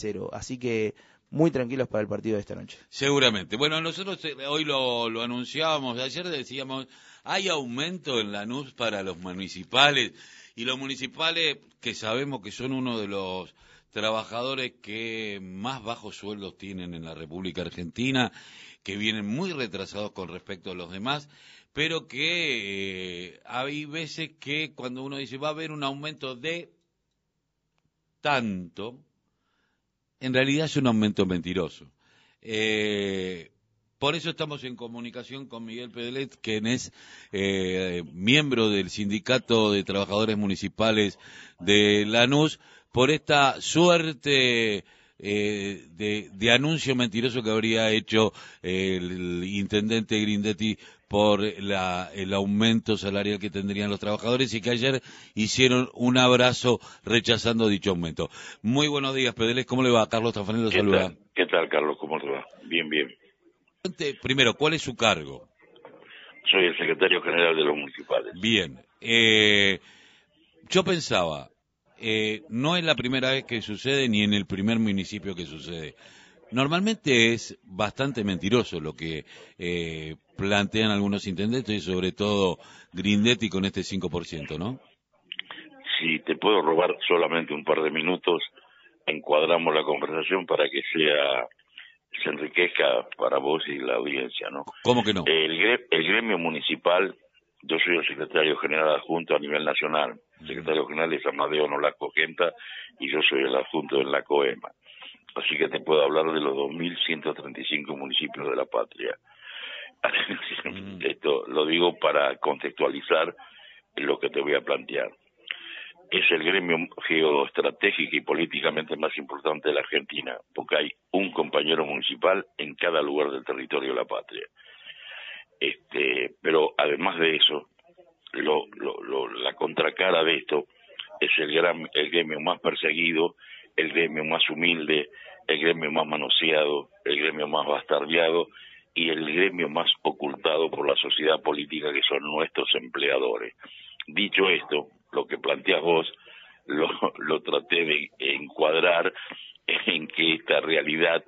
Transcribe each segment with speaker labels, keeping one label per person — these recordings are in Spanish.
Speaker 1: cero. Así que muy tranquilos para el partido de esta noche.
Speaker 2: Seguramente. Bueno, nosotros eh, hoy lo, lo anunciábamos, ayer decíamos, hay aumento en la NUS para los municipales y los municipales que sabemos que son uno de los trabajadores que más bajos sueldos tienen en la República Argentina, que vienen muy retrasados con respecto a los demás, pero que eh, hay veces que cuando uno dice va a haber un aumento de tanto, en realidad es un aumento mentiroso. Eh, por eso estamos en comunicación con Miguel Pedelet, quien es eh, miembro del Sindicato de Trabajadores Municipales de Lanús, por esta suerte eh, de, anuncio mentiroso que habría hecho el intendente Grindetti por el aumento salarial que tendrían los trabajadores y que ayer hicieron un abrazo rechazando dicho aumento. Muy buenos días, Pedeles. ¿Cómo le va? Carlos Tafanel saluda.
Speaker 3: ¿Qué tal, Carlos? ¿Cómo te va? Bien, bien.
Speaker 2: Primero, ¿cuál es su cargo?
Speaker 3: Soy el secretario general de los municipales.
Speaker 2: Bien. Eh, yo pensaba, eh, no es la primera vez que sucede ni en el primer municipio que sucede. Normalmente es bastante mentiroso lo que eh, plantean algunos intendentes y sobre todo Grindetti con este 5%, ¿no?
Speaker 3: Si te puedo robar solamente un par de minutos, encuadramos la conversación para que sea se enriquezca para vos y la audiencia, ¿no?
Speaker 2: ¿Cómo que no?
Speaker 3: El, el gremio municipal, yo soy el secretario general adjunto a nivel nacional, el secretario general es Amadeo Nolasco Genta y yo soy el adjunto de la COEMA. Así que te puedo hablar de los 2.135 municipios de la patria. Mm. Esto lo digo para contextualizar lo que te voy a plantear es el gremio geoestratégico y políticamente más importante de la Argentina, porque hay un compañero municipal en cada lugar del territorio de la patria. Este, pero además de eso, lo, lo, la contracara de esto es el, gran, el gremio más perseguido, el gremio más humilde, el gremio más manoseado, el gremio más bastardeado y el gremio más ocultado por la sociedad política que son nuestros empleadores. Dicho esto, lo que planteas vos, lo, traté de encuadrar en que esta realidad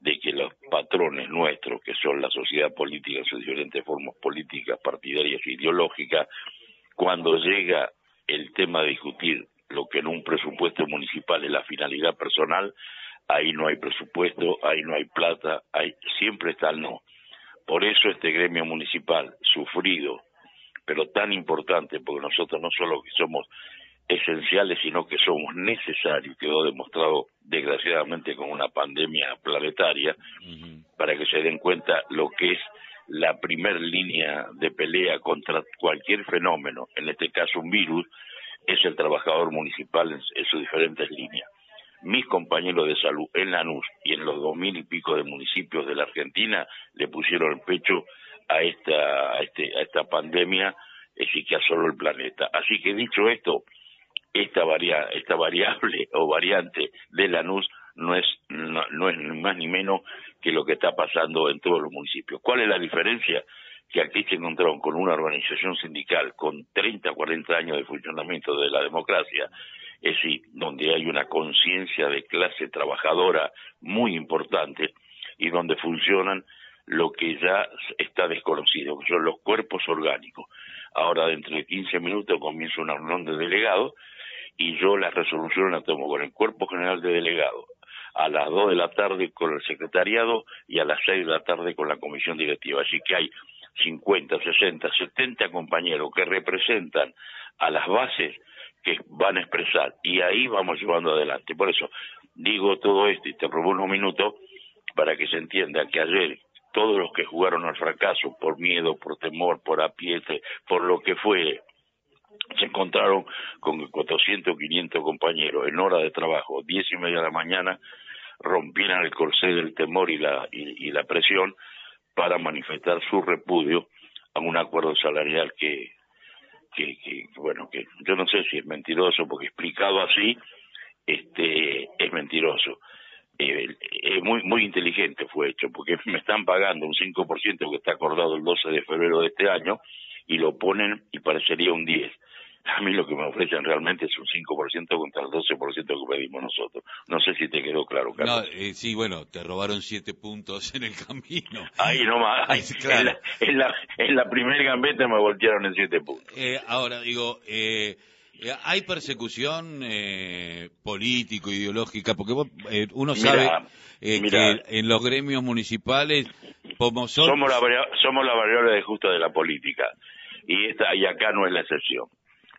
Speaker 3: de que los patrones nuestros, que son la sociedad política en sus diferentes formas políticas, partidarias e ideológicas, cuando llega el tema de discutir lo que en un presupuesto municipal es la finalidad personal, ahí no hay presupuesto, ahí no hay plata, ahí siempre está el no. Por eso este gremio municipal, sufrido pero tan importante, porque nosotros no solo que somos esenciales, sino que somos necesarios, quedó demostrado desgraciadamente con una pandemia planetaria, para que se den cuenta lo que es la primer línea de pelea contra cualquier fenómeno, en este caso un virus, es el trabajador municipal en, sus diferentes líneas. Mis compañeros de salud en Lanús y en los dos mil y pico de municipios de la Argentina le pusieron el pecho a esta, a, este, a esta pandemia que asoló el planeta. Así que dicho esto, esta, varia, esta variable o variante de Lanús no es, no, no es más ni menos que lo que está pasando en todos los municipios. ¿Cuál es la diferencia? Que aquí se encontraron con una organización sindical con 30, 40 años de funcionamiento de la democracia, es decir, donde hay una conciencia de clase trabajadora muy importante y donde funcionan lo que ya está desconocido, que son los cuerpos orgánicos. Ahora, dentro de 15 minutos, comienza una reunión de delegados y yo las resoluciones las tomo con el Cuerpo General de Delegados a las 2 de la tarde con el secretariado y a las 6 de la tarde con la comisión directiva. Así que hay 50, 60, 70 compañeros que representan a las bases que van a expresar y ahí vamos llevando adelante. Por eso digo todo esto y te robo unos minutos para que se entienda que ayer todos los que jugaron al fracaso por miedo, por temor, por apiete, por lo que fue, se encontraron con 400, 500 compañeros en hora de trabajo, diez y media de la mañana, rompieran el corsé del temor y la, y, la presión para manifestar su repudio a un acuerdo salarial que, bueno, que yo no sé si es mentiroso, porque explicado así, este, es mentiroso eh, muy muy inteligente fue hecho, porque me están pagando un 5% que está acordado el 12 de febrero de este año y lo ponen y parecería un 10. A mí lo que me ofrecen realmente es un 5% contra el 12% que pedimos nosotros. No sé si te quedó claro, Carlos.
Speaker 2: No, eh, sí, bueno, te robaron siete puntos en el camino.
Speaker 3: Ahí nomás, ahí, en, la, en, la, en, la, primera gambeta me voltearon en siete puntos.
Speaker 2: Eh, ahora, digo, eh, eh ¿hay persecución eh, político, ideológica? Porque uno sabe que en los gremios municipales
Speaker 3: somos, somos, la, somos la variable de justa de la política. Y, esta, y acá no es la excepción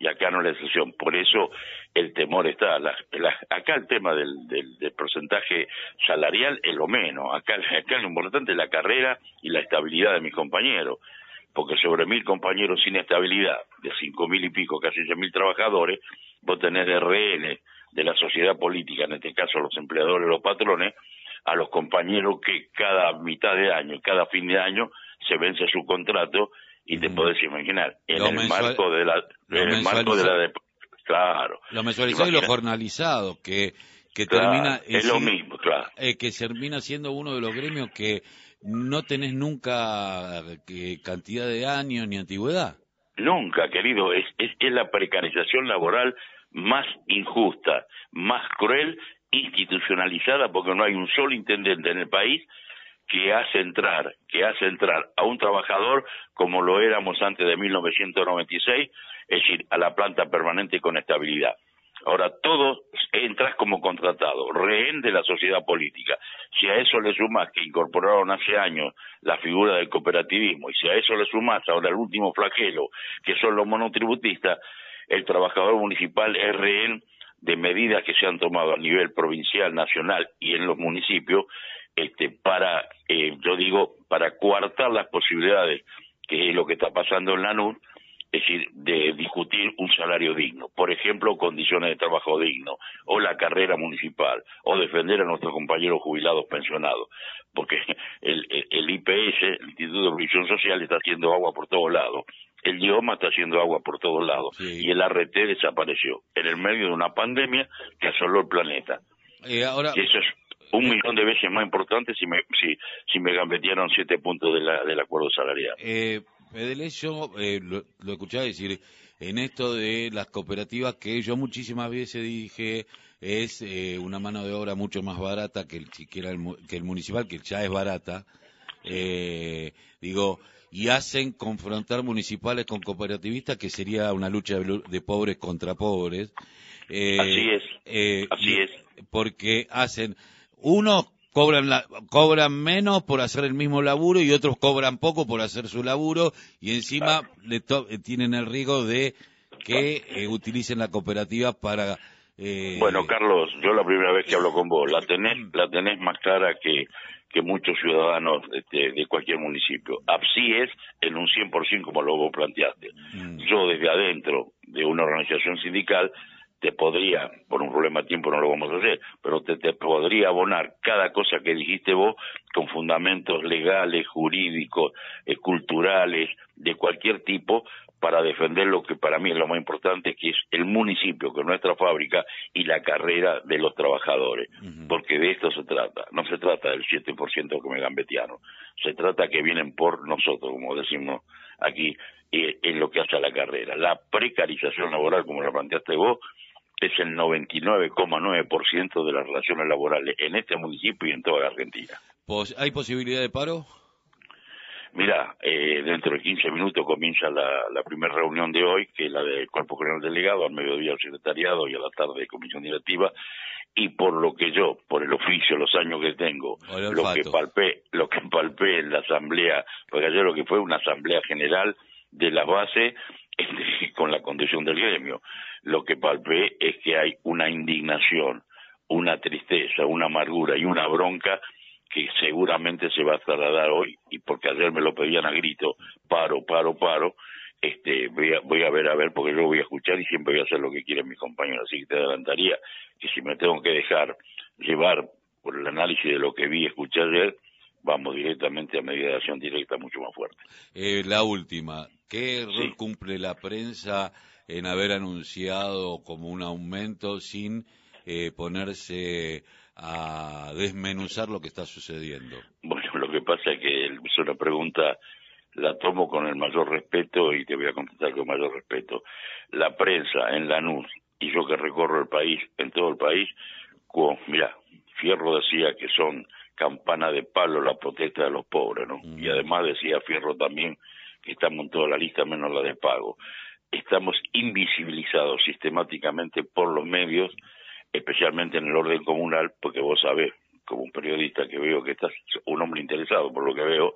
Speaker 3: y acá no es la excepción. Por eso el temor está. acá el tema del, del, porcentaje salarial es lo menos. Acá, acá lo importante es la carrera y la estabilidad de mis compañeros. Porque sobre mil compañeros sin estabilidad, de cinco mil y pico, casi seis mil trabajadores, vos tenés RN de la sociedad política, en este caso los empleadores, los patrones, a los compañeros que cada mitad de año cada fin de año se vence su contrato y te podés imaginar en el marco de la en el marco de la claro.
Speaker 2: Lo mensualizado y lo jornalizado que que termina
Speaker 3: es lo mismo claro.
Speaker 2: eh, que termina siendo uno de los gremios que no tenés nunca que cantidad de años ni antigüedad.
Speaker 3: Nunca querido. Es, es es la precarización laboral más injusta más cruel institucionalizada porque no hay un solo intendente en el país que hace entrar, que hace entrar a un trabajador como lo éramos antes de 1996, es decir, a la planta permanente con estabilidad. Ahora, todo entras como contratado, rehén de la sociedad política. Si a eso le sumas que incorporaron hace años la figura del cooperativismo, y si a eso le sumas ahora el último flagelo, que son los monotributistas, el trabajador municipal es rehén de medidas que se han tomado a nivel provincial, nacional y en los municipios, este, para, eh, yo digo, para coartar las posibilidades, que es lo que está pasando en la NUR, es decir, de discutir un salario digno, por ejemplo, condiciones de trabajo digno, o la carrera municipal, o defender a nuestros compañeros jubilados pensionados, porque el, el, IPS, el Instituto de Previsión Social, está haciendo agua por todos lados, el idioma está haciendo agua por todos lados, y el RT desapareció, en el medio de una pandemia que asoló el planeta.
Speaker 2: Eh, ahora...
Speaker 3: eso es un millón de veces más importante si me, si, si me gambetearon siete puntos de la, del acuerdo salarial.
Speaker 2: Eh, yo eh, lo, lo escuchaba decir en esto de las cooperativas que yo muchísimas veces dije es eh, una mano de obra mucho más barata que el, siquiera el, que el municipal, que ya es barata. Eh, digo, y hacen confrontar municipales con cooperativistas, que sería una lucha de, pobres contra pobres.
Speaker 3: Eh, así es. Eh, así es.
Speaker 2: Porque hacen unos cobran, cobran menos por hacer el mismo laburo y otros cobran poco por hacer su laburo y encima le eh, tienen el riesgo de que eh, utilicen la cooperativa para...
Speaker 3: Eh... Bueno, Carlos, yo la primera vez que hablo con vos, la tenés, la tenés más clara que, que muchos ciudadanos de, de cualquier municipio. Así es en un 100% como lo vos planteaste. Mm. Yo desde adentro de una organización sindical te podría, por un problema de tiempo no lo vamos a hacer, pero te, te, podría abonar cada cosa que dijiste vos con fundamentos legales, jurídicos, eh, culturales, de cualquier tipo, para defender lo que para mí es lo más importante, que es el municipio, que es nuestra fábrica, y la carrera de los trabajadores. Porque de esto se trata. No se trata del 7% que me gambetiano. Se trata que vienen por nosotros, como decimos aquí, eh, en lo que hace a la carrera. La precarización laboral, como la planteaste vos, es el 99,9% de las relaciones laborales en este municipio y en toda la Argentina.
Speaker 2: ¿Hay posibilidad de paro?
Speaker 3: Mira, eh, dentro de 15 minutos comienza la, la primera reunión de hoy, que es la del Cuerpo General Delegado, al mediodía el secretariado y a la tarde comisión directiva, y por lo que yo, por el oficio, los años que tengo, lo que palpé, lo que palpé en la asamblea, porque ayer lo que fue una asamblea general de la base con la condición del gremio. Lo que palpé es que hay una indignación, una tristeza, una amargura y una bronca que seguramente se va a trasladar hoy, y porque ayer me lo pedían a grito, paro, paro, paro, este, voy a, voy a ver, a ver, porque yo voy a escuchar y siempre voy a hacer lo que quieren mis compañeros, así que te adelantaría que si me tengo que dejar llevar por el análisis de lo que vi y escuché ayer, vamos directamente a medida de acción directa mucho más fuerte.
Speaker 2: Eh, la última, ¿qué rol cumple la prensa en haber anunciado como un aumento sin eh, ponerse a desmenuzar lo que está sucediendo?
Speaker 3: Bueno, lo que pasa es que es una pregunta la tomo con el mayor respeto y te voy a contestar con mayor respeto. La prensa en Lanús y yo que recorro el país, en todo el país, mira, Fierro decía que son campana de palo la protesta de los pobres, ¿no? Y además decía Fierro también que estamos en toda la lista menos la de pago. Estamos invisibilizados sistemáticamente por los medios, especialmente en el orden comunal, porque vos sabés, como un periodista que veo que estás un hombre interesado por lo que veo,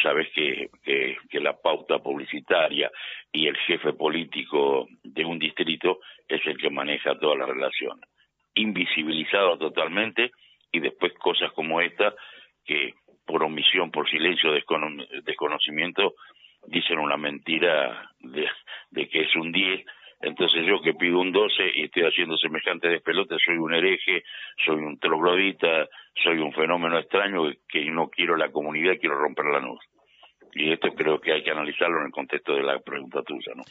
Speaker 3: sabes que, que, que, la pauta publicitaria y el jefe político de un distrito es el que maneja toda la relación. Invisibilizado totalmente y después cosas como esta que por omisión, por silencio, desconocimiento, dicen una mentira de, que es un 10 entonces yo que pido un 12 y estoy haciendo semejante despelote, soy un hereje, soy un troglodita, soy un fenómeno extraño que no quiero la comunidad, quiero romper la luz. Y esto creo que hay que analizarlo en el contexto de la pregunta tuya, ¿no?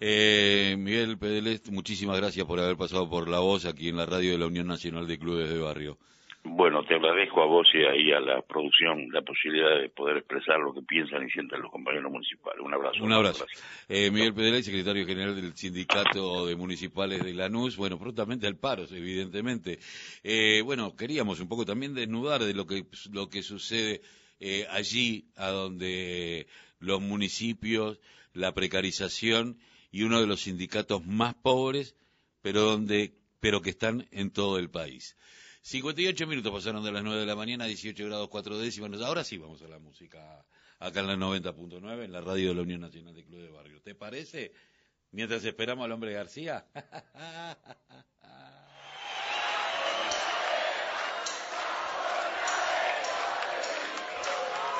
Speaker 4: Eh, Miguel Pedelest, muchísimas gracias por haber pasado por la voz aquí en la radio de la Unión Nacional de Clubes de Barrio.
Speaker 3: Bueno, te agradezco a vos y ahí a la producción la posibilidad de poder expresar lo que piensan y sienten los compañeros municipales. Un abrazo.
Speaker 4: Un abrazo. Eh, Miguel Pedelay, secretario general del Sindicato de Municipales de Lanús. Bueno, prontamente al paro, evidentemente. Eh, bueno, queríamos un poco también desnudar de lo que, lo que sucede eh, allí, a donde los municipios, la precarización y uno de los sindicatos más pobres, pero donde, pero que están en todo el país. 58 minutos pasaron de las 9 de la mañana, 18 grados 4 décimas. Ahora sí vamos a la música acá en la 90.9, en la radio de la Unión Nacional de Club de Barrio. ¿Te parece? Mientras esperamos al hombre García.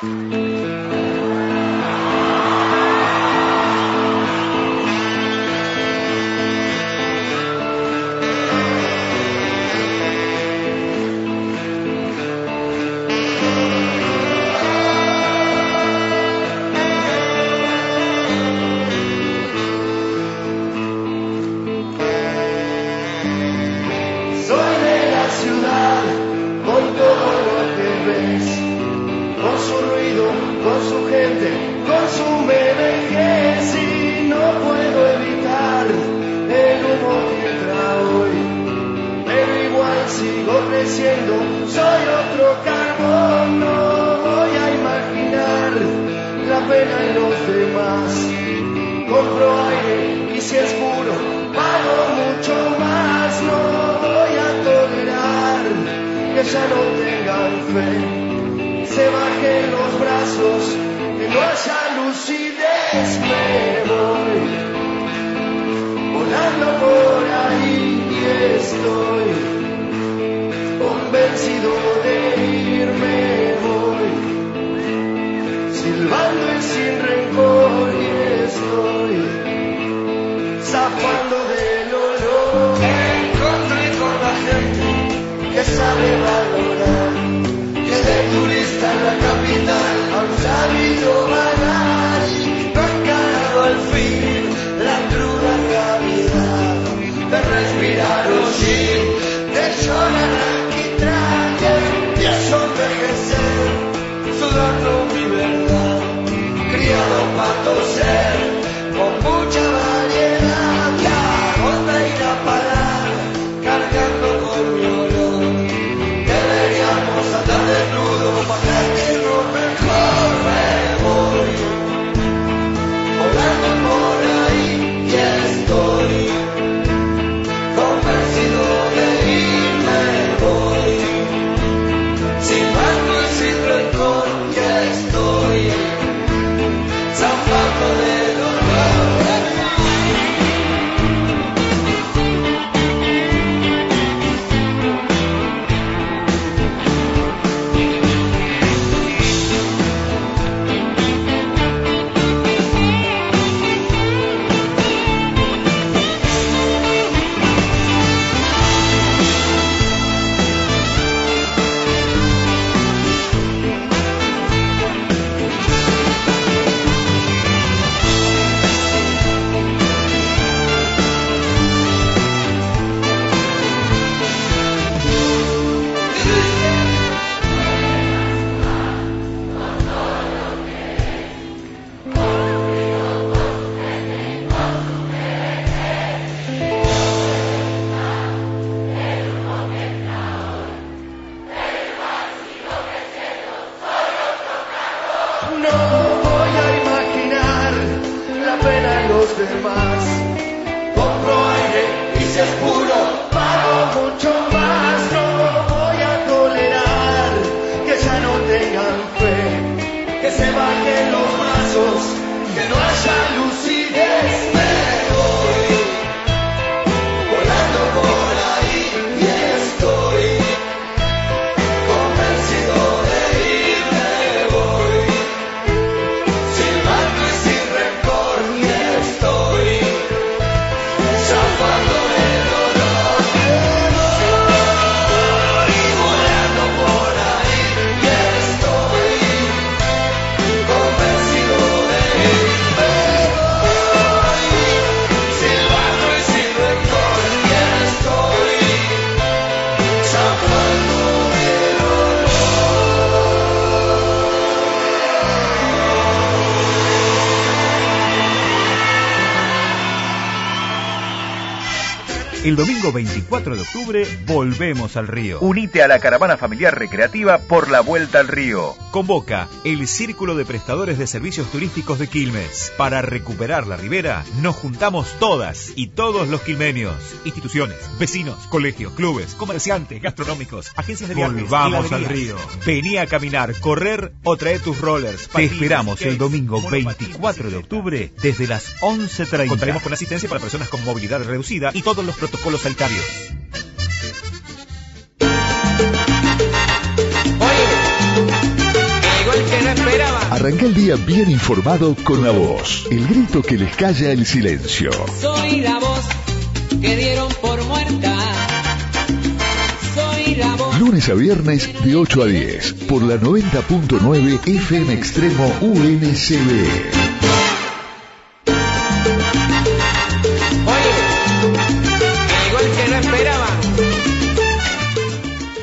Speaker 4: soy otro carbón, no voy a imaginar la pena en los demás. Compro aire y si es puro, pago mucho más, no voy a tolerar que ya no tengan fe, se bajen los brazos, que no haya lucidez, me voy volando por ahí y estoy convencido. El
Speaker 5: domingo 24 de octubre volvemos al río.
Speaker 6: Unite a la caravana familiar recreativa por la vuelta al río.
Speaker 5: Convoca el Círculo de Prestadores de Servicios Turísticos de Quilmes. Para recuperar la ribera, nos juntamos todas y todos los quilmenios. Instituciones, vecinos, colegios, clubes, comerciantes, gastronómicos, agencias de viajes.
Speaker 7: Volvamos al
Speaker 5: heladerías. Vení a caminar, correr o traer tus rollers.
Speaker 7: Te esperamos el domingo
Speaker 5: monopatines,
Speaker 7: 24 de octubre desde las 11.30.
Speaker 5: Contaremos con asistencia para personas con movilidad reducida y todos los protocolos sanitarios.
Speaker 8: Arranca el día bien informado con la voz. El grito que les calla el silencio.
Speaker 9: Soy la voz que dieron por muerta. Soy la voz.
Speaker 8: Lunes a viernes de 8 a 10 por la 90.9 FM Extremo UNCB.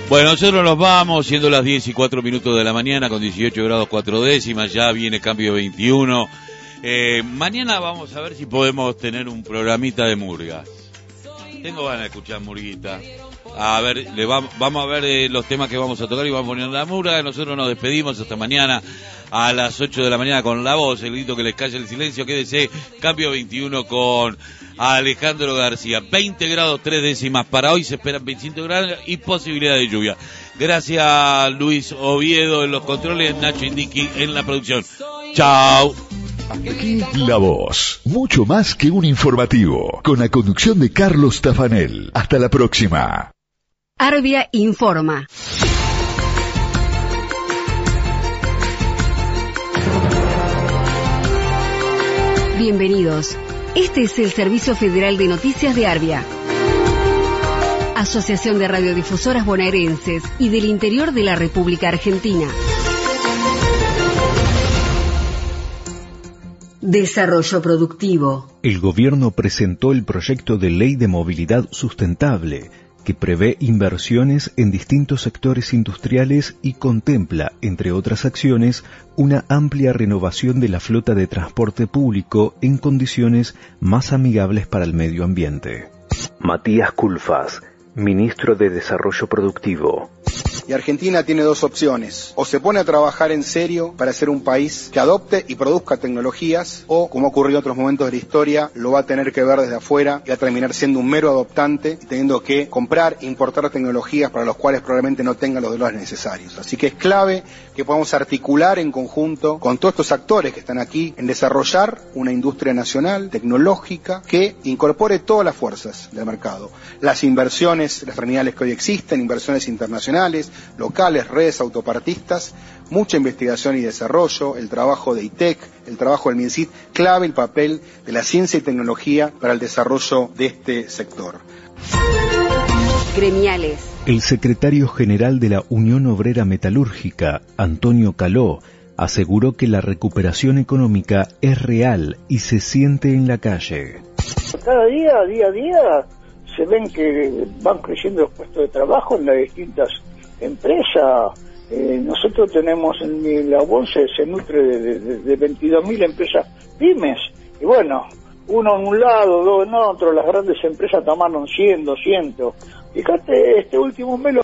Speaker 2: Bueno, nosotros nos vamos, siendo las 10 y 4 minutos de la mañana, con 18 grados 4 décimas, ya viene cambio 21. Eh, mañana vamos a ver si podemos tener un programita de murgas. Tengo ganas de escuchar murguita. A ver, le va- vamos a ver eh, los temas que vamos a tocar y vamos poniendo la murga. Nosotros nos despedimos hasta mañana a las 8 de la mañana con la voz, el grito que les calla el silencio. Quédese, cambio 21 con Alejandro García. 20 grados 3 décimas para hoy, se esperan 25 grados y posibilidad de lluvia. Gracias Luis Oviedo en los controles, Nacho Indiki en la producción. Chao.
Speaker 8: Aquí La Voz. Mucho más que un informativo. Con la conducción de Carlos Tafanel. Hasta la próxima.
Speaker 10: Arbia informa. Bienvenidos. Este es el Servicio Federal de Noticias de Arbia. Asociación de Radiodifusoras Bonaerenses y del Interior de la República Argentina. Desarrollo productivo.
Speaker 7: El gobierno presentó el proyecto de ley de movilidad sustentable que prevé inversiones en distintos sectores industriales y contempla, entre otras acciones, una amplia renovación de la flota de transporte público en condiciones más amigables para el medio ambiente. Matías Culfas, ministro de Desarrollo Productivo.
Speaker 11: Y Argentina tiene dos opciones. O se pone a trabajar en serio para ser un país que adopte y produzca tecnologías, o, como ocurrió en otros momentos de la historia, lo va a tener que ver desde afuera y va a terminar siendo un mero adoptante, y teniendo que comprar e importar tecnologías para los cuales probablemente no tenga los dólares necesarios. Así que es clave que podamos articular en conjunto con todos estos actores que están aquí en desarrollar una industria nacional, tecnológica, que incorpore todas las fuerzas del mercado. Las inversiones, las terminales que hoy existen, inversiones internacionales, locales, redes autopartistas, mucha investigación y desarrollo, el trabajo de ITEC, el trabajo del MINCIT, clave el papel de la ciencia y tecnología para el desarrollo de este sector.
Speaker 10: Gremiales.
Speaker 7: El secretario general de la Unión Obrera Metalúrgica, Antonio Caló, aseguró que la recuperación económica es real y se siente en la calle.
Speaker 12: Cada día, día a día, se ven que van creciendo los puestos de trabajo en las distintas empresas. Eh, nosotros tenemos en la bolsa se nutre de, de, de 22.000 empresas pymes. Y bueno, uno en un lado, dos en otro, las grandes empresas tomaron 100, 200. Fíjate, este último mes